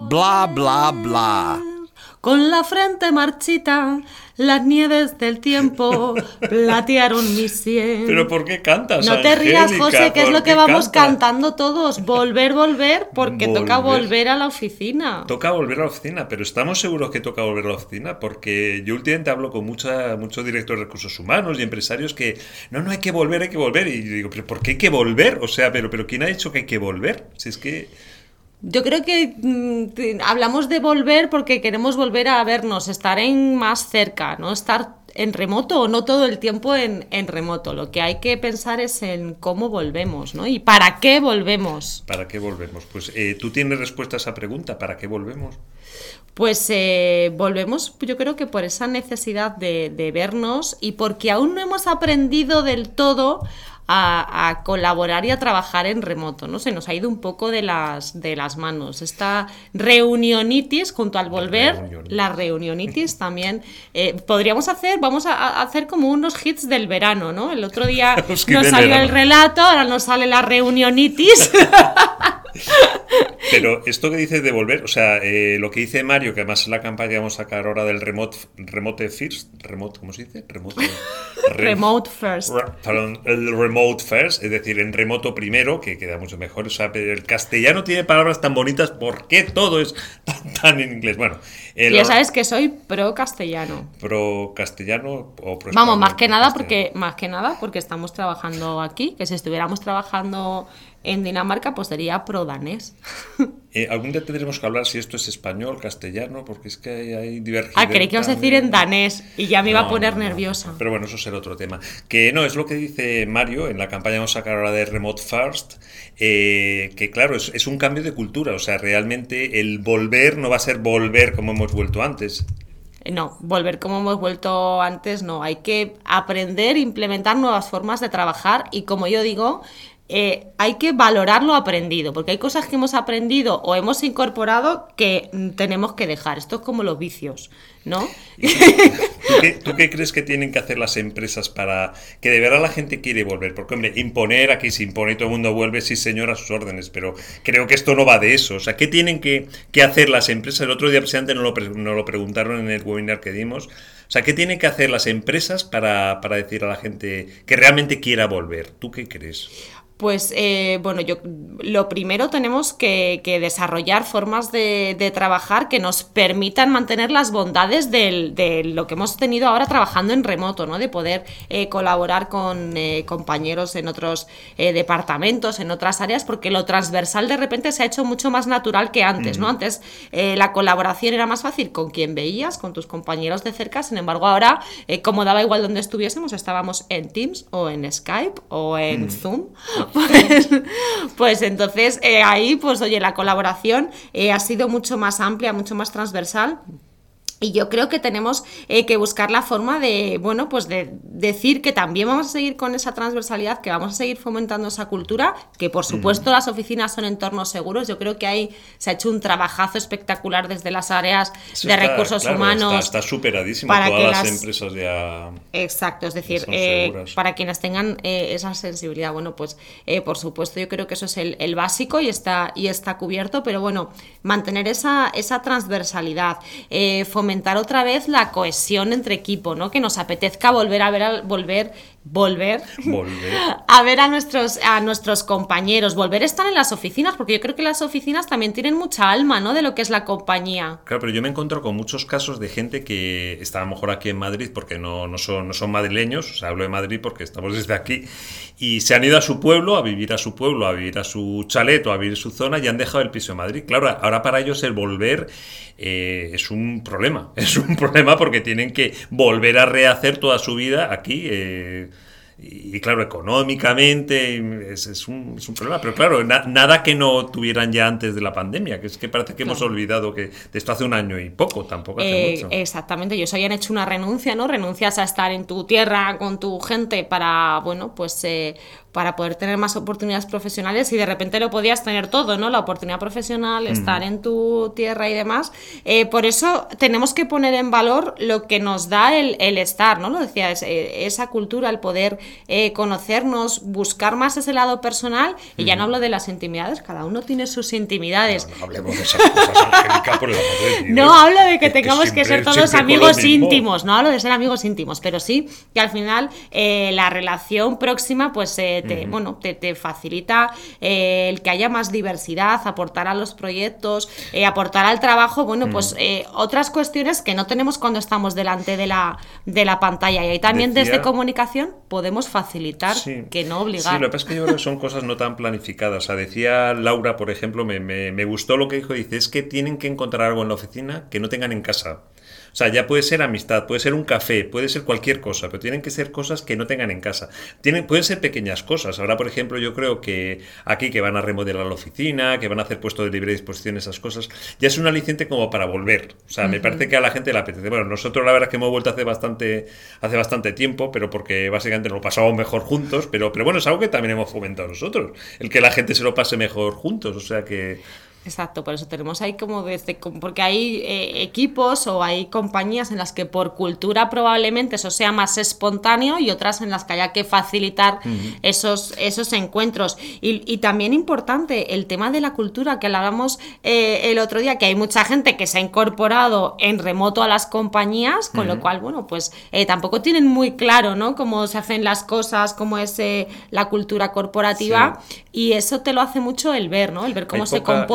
Bla, bla, bla. Con la frente marchita, las nieves del tiempo platearon mi sien. ¿Pero por qué cantas, No te rías? José, que es ¿Por lo que vamos cantando todos. Volver, volver, porque toca Volver. volver a la oficina. Toca volver a la oficina, pero ¿estamos seguros que toca volver a la oficina? Porque yo últimamente hablo con mucha, muchos directores de recursos humanos y empresarios que, no, no, hay que volver, hay que volver. Y yo digo, ¿pero por qué hay que volver? O sea, ¿pero, pero ¿quién ha dicho que hay que volver? Si es que... Yo creo que mm, hablamos de volver porque queremos volver a vernos, estar en más cerca, no estar en remoto o no todo el tiempo en, en remoto. Lo que hay que pensar es en cómo volvemos, ¿no? Y para qué volvemos. ¿Para qué volvemos? Pues eh, tú tienes respuesta a esa pregunta, ¿para qué volvemos? Pues eh, volvemos, yo creo que por esa necesidad de, de vernos y porque aún no hemos aprendido del todo a, a colaborar y a trabajar en remoto, ¿no? Se nos ha ido un poco de las, de las manos. Esta reunionitis, junto al volver, reunionitis. la reunionitis también. eh, podríamos hacer, vamos a, a hacer como unos hits del verano, ¿no? El otro día nos salió el relato, ahora nos sale la reunionitis. Pero esto que dices de volver, o sea, eh, lo que dice Mario, que además es la campaña que vamos a sacar ahora del remote, remote first, remote, ¿cómo se dice? Remote, re- Remote first. Re- Perdón, el remote first, es decir, en remoto primero, que queda mucho mejor. O sea, pero el castellano tiene palabras tan bonitas, ¿por qué todo es tan, tan en inglés? Bueno, el ya sabes que soy pro castellano. pro castellano o pro Vamos, más que nada castellano. porque más que nada porque estamos trabajando aquí, que si estuviéramos trabajando en Dinamarca, pues sería pro danés. Eh, algún día tendremos que hablar si esto es español, castellano, porque es que hay, hay divergencia. Ah, creí que ibas a decir en danés y ya me iba a poner no, nerviosa. Pero bueno, eso será otro tema. Que no, es lo que dice Mario en la campaña que vamos a sacar ahora de Remote First, eh, que claro, es, es un cambio de cultura, o sea, realmente el volver no va a ser volver como hemos vuelto antes. No, volver como hemos vuelto antes, no. Hay que aprender, implementar nuevas formas de trabajar y como yo digo, eh, hay que valorar lo aprendido, porque hay cosas que hemos aprendido o hemos incorporado que mm, tenemos que dejar. Esto es como los vicios, ¿no? ¿Tú qué, crees que tienen que hacer las empresas para que de verdad la gente quiere volver? Porque, hombre, imponer aquí se impone y todo el mundo vuelve, sí señor, a sus órdenes, pero creo que esto no va de eso. O sea, ¿qué tienen que, hacer las empresas? El otro día, presidente, nos lo, nos lo preguntaron en el webinar que dimos. O sea, ¿qué tienen que hacer las empresas para, para decir a la gente que realmente quiera volver? ¿Tú qué crees? Pues eh, bueno, yo lo primero tenemos que, que desarrollar formas de, de trabajar que nos permitan mantener las bondades del- de lo que hemos tenido ahora trabajando en remoto, ¿no? De poder eh, colaborar con eh, compañeros en otros eh, departamentos, en otras áreas, porque lo transversal de repente se ha hecho mucho más natural que antes, ¿no? Antes eh, la colaboración era más fácil con quien veías, con tus compañeros de cerca, sin embargo ahora, eh, como daba igual donde estuviésemos, estábamos en Teams o en Skype o en Zoom, pues, pues entonces eh, ahí, pues oye, la colaboración eh, ha sido mucho más amplia, mucho más transversal. Y yo creo que tenemos eh, que buscar la forma de, bueno, pues de decir que también vamos a seguir con esa transversalidad, que vamos a seguir fomentando esa cultura, que por supuesto las oficinas son entornos seguros. Yo creo que ahí se ha hecho un trabajazo espectacular desde las áreas Eso de está- recursos claro, humanos. Está, está superadísimo. para Todas que las, las- empresas ya. Exacto, es decir, eh, para quienes tengan eh, esa sensibilidad, bueno, pues eh, por supuesto yo creo que eso es el, el básico y está, y está cubierto, pero bueno, mantener esa, esa transversalidad, eh, otra vez la cohesión entre equipo, ¿no? Que nos apetezca volver a ver, volver, volver, Volver. a ver a nuestros, a nuestros compañeros, volver a estar en las oficinas, porque yo creo que las oficinas también tienen mucha alma, ¿no? De lo que es la compañía. Claro, pero yo me encuentro con muchos casos de gente que está a lo mejor aquí en Madrid porque no, no, son, no son madrileños, o sea, hablo de Madrid porque estamos desde aquí, y se han ido a su pueblo, a vivir a su pueblo, a vivir a su chalet o a vivir su zona y han dejado el piso en Madrid. Claro, ahora para ellos el volver eh, es un problema, es un problema porque tienen que volver a rehacer toda su vida aquí. eh, y, y claro, económicamente es, es un, es un problema. Pero claro, na- nada que no tuvieran ya antes de la pandemia, que es que parece que hemos olvidado que de esto hace un año y poco, tampoco hace Eh, mucho. exactamente, ellos habían hecho una renuncia, ¿no? Renuncias a estar en tu tierra con tu gente para, bueno, pues, eh, para poder tener más oportunidades profesionales y de repente lo podías tener todo, ¿no? La oportunidad profesional, estar en tu tierra y demás. Eh, por eso tenemos que poner en valor lo que nos da el, estar, ¿no? Lo decía, eh, esa cultura, el poder eh, conocernos, buscar más ese lado personal y ya no hablo de las intimidades, cada uno tiene sus intimidades. No, hablemos de esas cosas, Angélica, por el amor de Dios. No hablo de que tengamos que, siempre- ser todos amigos íntimos, no hablo de ser amigos íntimos, pero sí que al final eh, la relación próxima, pues te, bueno, te, te facilita eh, el que haya más diversidad, aportar a los proyectos, eh, aportar al trabajo, bueno, pues eh, otras cuestiones que no tenemos cuando estamos delante de la, de la pantalla. Y ahí también Decía- desde comunicación podemos facilitar, Sí. que no Sí, obligar. lo que pasa es que yo creo que son cosas no tan planificadas. O sea, decía Laura, por ejemplo, me, me- me gustó lo que dijo, dice, es que tienen que encontrar algo en la oficina que no tengan en casa. O sea, ya puede ser amistad, puede ser un café, puede ser cualquier cosa, pero tienen que ser cosas que no tengan en casa. Tienen, pueden ser pequeñas cosas. Ahora, por ejemplo, yo creo que aquí que van a remodelar la oficina, que van a hacer puesto de libre disposición, esas cosas, ya es un aliciente como para volver. O sea, me parece que a la gente le apetece. Bueno, nosotros la verdad es que hemos vuelto hace bastante, hace bastante tiempo, pero porque básicamente nos lo pasamos mejor juntos, pero, pero bueno, es algo que también hemos fomentado nosotros, el que la gente se lo pase mejor juntos. O sea que... Exacto, por eso tenemos ahí como desde, porque hay eh, equipos o hay compañías en las que por cultura probablemente eso sea más espontáneo y otras en las que haya que facilitar esos, esos encuentros. Y, y también importante el tema de la cultura, que hablábamos eh, el otro día, que hay mucha gente que se ha incorporado en remoto a las compañías, con lo cual, bueno, pues eh, tampoco tienen muy claro, ¿no? Cómo se hacen las cosas, cómo es eh, la cultura corporativa. Y eso te lo hace mucho el ver, ¿no? El ver cómo Hay se poca- es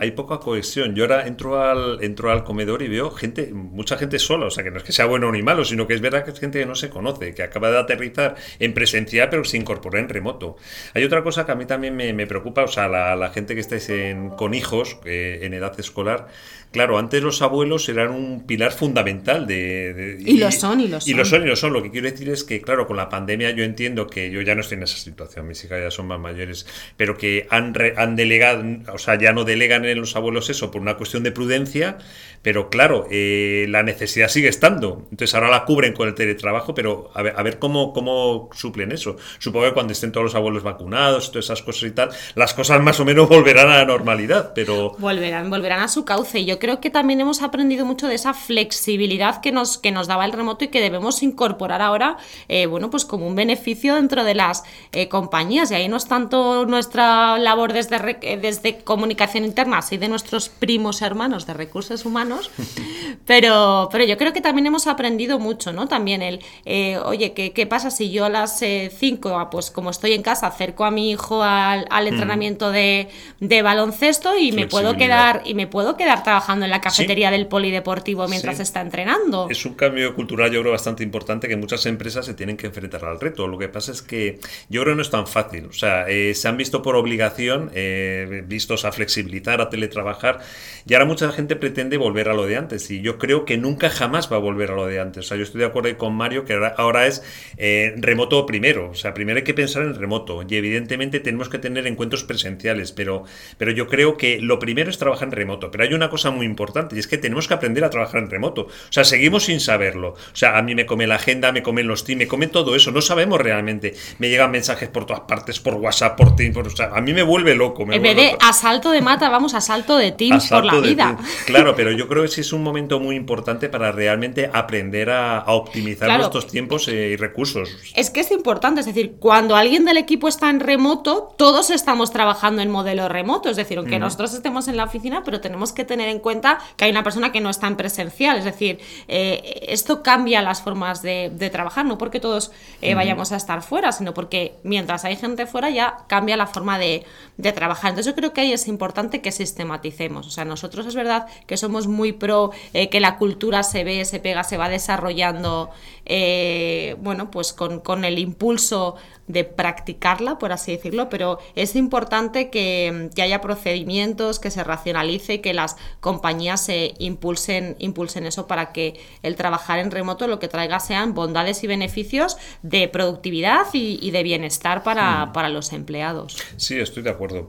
hay poca cohesión. Yo ahora entro al, entro al comedor y veo gente, mucha gente sola. O sea, que no es que sea bueno ni malo, sino que es verdad que es gente que no se conoce, que acaba de aterrizar en presencial, pero se incorporó en remoto. Hay otra cosa que a mí también me, me preocupa, o sea, la, la gente que estáis en- con hijos eh, en edad escolar. Claro, antes los abuelos eran un pilar fundamental de... de- Y lo son, y lo Y lo son. son, y lo son. Lo que quiero decir es que, claro, con la pandemia yo entiendo que yo ya no estoy en esa situación, mis hijas ya son más mayores, pero que han, re- han delegado, o sea, ya no delegan en los abuelos eso por una cuestión de prudencia, pero claro, eh, la necesidad sigue estando. Entonces ahora la cubren con el teletrabajo, pero a ver, a ver cómo, cómo suplen eso. Supongo que cuando estén todos los abuelos vacunados, todas esas cosas y tal, las cosas más o menos volverán a la normalidad, pero... Volverán, volverán a su cauce. Y yo creo que también hemos aprendido mucho de esa flexibilidad que nos, que nos daba el remoto y que debemos incorporar ahora, eh, bueno, pues como un beneficio dentro de las eh, compañías. Y ahí no es tanto nuestra labor desde, desde comunicación interna, así de nuestros primos hermanos de recursos humanos, pero, pero yo creo que también hemos aprendido mucho, ¿no? También el, eh, oye, ¿qué, qué pasa si yo a las 5, pues como estoy en casa, acerco a mi hijo al, al entrenamiento de, de baloncesto y me puedo Flexibilidad. quedar y me puedo quedar trabajando en la cafetería del polideportivo mientras Sí. está entrenando. Es un cambio cultural, yo creo, bastante importante que muchas empresas se tienen que enfrentar al reto. Lo que pasa es que yo creo que no es tan fácil. O sea, eh, se han visto por obligación, eh, vistos a flexibilizar, a teletrabajar, y ahora mucha gente pretende volver a lo de antes. Y yo creo que nunca jamás va a volver a lo de antes. O sea, yo estoy de acuerdo con Mario que ahora, es eh, remoto primero. O sea, primero hay que pensar en remoto. Y evidentemente tenemos que tener encuentros presenciales, pero, pero yo creo que lo primero es trabajar en remoto. Pero hay una cosa muy importante y es que tenemos que aprender a trabajar en remoto. O sea, seguimos sin saberlo. O sea, a mí me come la agenda, me comen los teams, me comen todo eso. No sabemos realmente. Me llegan mensajes por todas partes, por WhatsApp, por Teams. por- o sea, a mí me vuelve loco. me en vez vuelve de loco. asalto de mata, vamos a asalto de teams por la vida. Teams. Claro, pero yo creo que sí es un momento muy importante para realmente aprender a, a optimizar Claro. nuestros tiempos eh, y recursos. Es que es importante, es decir, cuando alguien del equipo está en remoto, todos estamos trabajando en modelo remoto, es decir, aunque nosotros estemos en la oficina, pero tenemos que tener en cuenta que hay una persona que no está en presencial, es decir, eh, esto cambia las formas de, de trabajar, no porque todos eh, vayamos a estar fuera, sino porque mientras hay gente fuera ya cambia la forma de, de trabajar. Entonces yo creo que ahí es importante que sistematicemos, o sea, nosotros es verdad que somos muy pro eh, que la cultura se ve, se pega, se va desarrollando, eh, bueno, pues con, con el impulso de practicarla, por así decirlo, pero es importante que, que haya procedimientos, que se racionalice y que las compañías se impulsen, impulsen eso para que el trabajar en remoto lo que traiga sean bondades y beneficios de productividad y, y de bienestar para, para los empleados. Sí, estoy de acuerdo.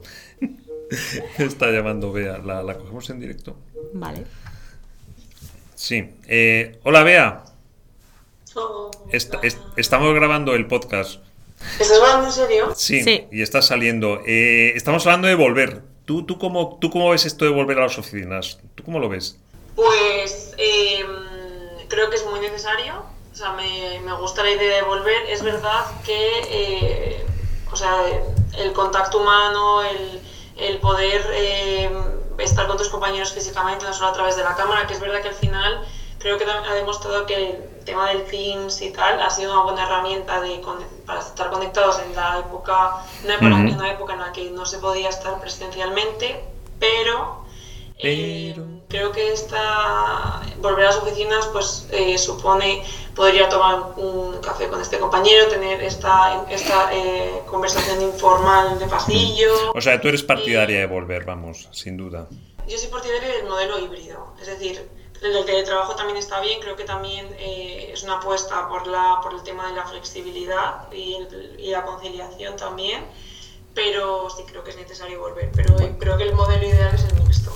Está llamando Bea. ¿La, la cogemos en directo? Vale. Sí. Eh, hola, Bea. Oh, Est- est- estamos grabando el podcast. ¿Estás hablando en serio? Sí, Sí. y está saliendo. Eh, estamos hablando de volver. ¿Tú, tú, cómo, ¿Tú cómo ves esto de volver a las oficinas? ¿Tú cómo lo ves? Pues eh, creo que es muy necesario. O sea, me, me gusta la idea de volver. Es verdad que eh, o sea, el contacto humano, el, el poder eh, estar con tus compañeros físicamente, no solo a través de la cámara, que es verdad que al final creo que ha demostrado que el tema del Teams y tal ha sido una buena herramienta de, para estar conectados en la época, una época, Ujú. en una época en la que no se podía estar presencialmente, pero, eh, creo que esta volver a las oficinas pues eh, supone poder ir a tomar un café con este compañero, tener esta, esta eh, conversación informal de pasillo. O sea, tú eres partidaria de volver, vamos, sin duda. Yo soy partidaria del modelo híbrido, es decir, el teletrabajo también está bien, creo que también eh, es una apuesta por, la, por el tema de la flexibilidad y, el- y la conciliación también, pero sí creo que es necesario volver, pero eh, creo que el modelo ideal es el mixto.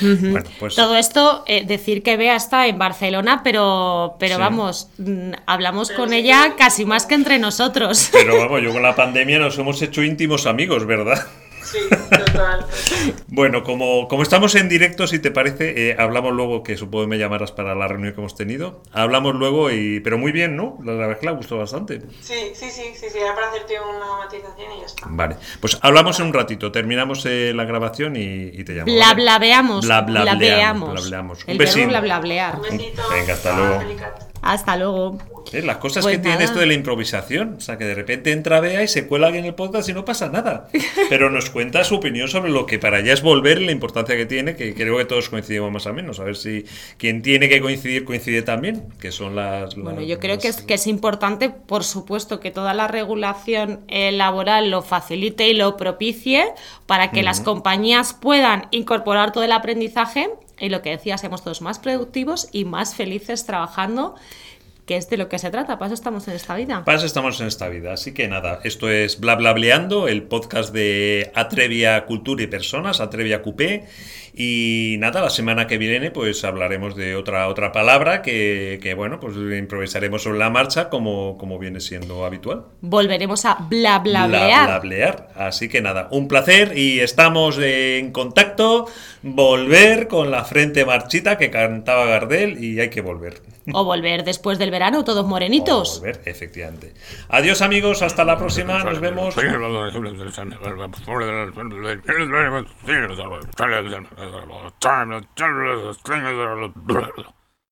Bueno, pues Todo esto, eh, decir que Bea está en Barcelona, pero, pero Sí. vamos, mm, hablamos Pero con sí ella casi más que entre nosotros. Pero vamos, yo con la pandemia nos hemos hecho íntimos amigos, ¿verdad? Sí, total. Bueno, como, como estamos en directo, si te parece, eh, hablamos luego, que supongo que me llamarás para la reunión que hemos tenido. Hablamos luego, y pero muy bien, ¿no? La, la verdad es que le gustó bastante. Sí, sí, sí, sí, sí, era para hacerte una matización y ya está. Vale, pues hablamos en un ratito, terminamos eh, la grabación y, y te llamo. Bla, ¿vale? blabeamos. Bla. El Un bla, bla, blear. Un besito. Venga, hasta luego. Hasta luego. Eh, Las cosas Pues que tiene nada. esto de la improvisación, o sea, que de repente entra Bea y se cuela alguien en el podcast y no pasa nada. Pero nos cuenta su opinión sobre lo que para ella es volver y la importancia que tiene, que creo que todos coincidimos más o menos. A ver si quien tiene que coincidir coincide también, que son las... Bueno, las- yo creo que es, las- que es importante, por supuesto, que toda la regulación eh, laboral lo facilite y lo propicie para que las compañías puedan incorporar todo el aprendizaje y lo que decía, seamos todos más productivos y más felices trabajando, que es de lo que se trata. Para eso estamos en esta vida. Para eso estamos en esta vida. Así que nada, esto es Bla Bla Bleando, el podcast de Atrevia Cultura y Personas, Atrevia Coupé. Y nada, la semana que viene pues hablaremos de otra, otra palabra que, que, bueno, pues improvisaremos sobre la marcha como, como viene siendo habitual. Volveremos a bla bla Bla, blear. bla, blear. Así que nada, un placer y estamos en contacto. Volver con la frente marchita que cantaba Gardel y hay que volver. O volver después del verano, todos morenitos. Volver, efectivamente. Adiós amigos, hasta la próxima, nos vemos. vemos.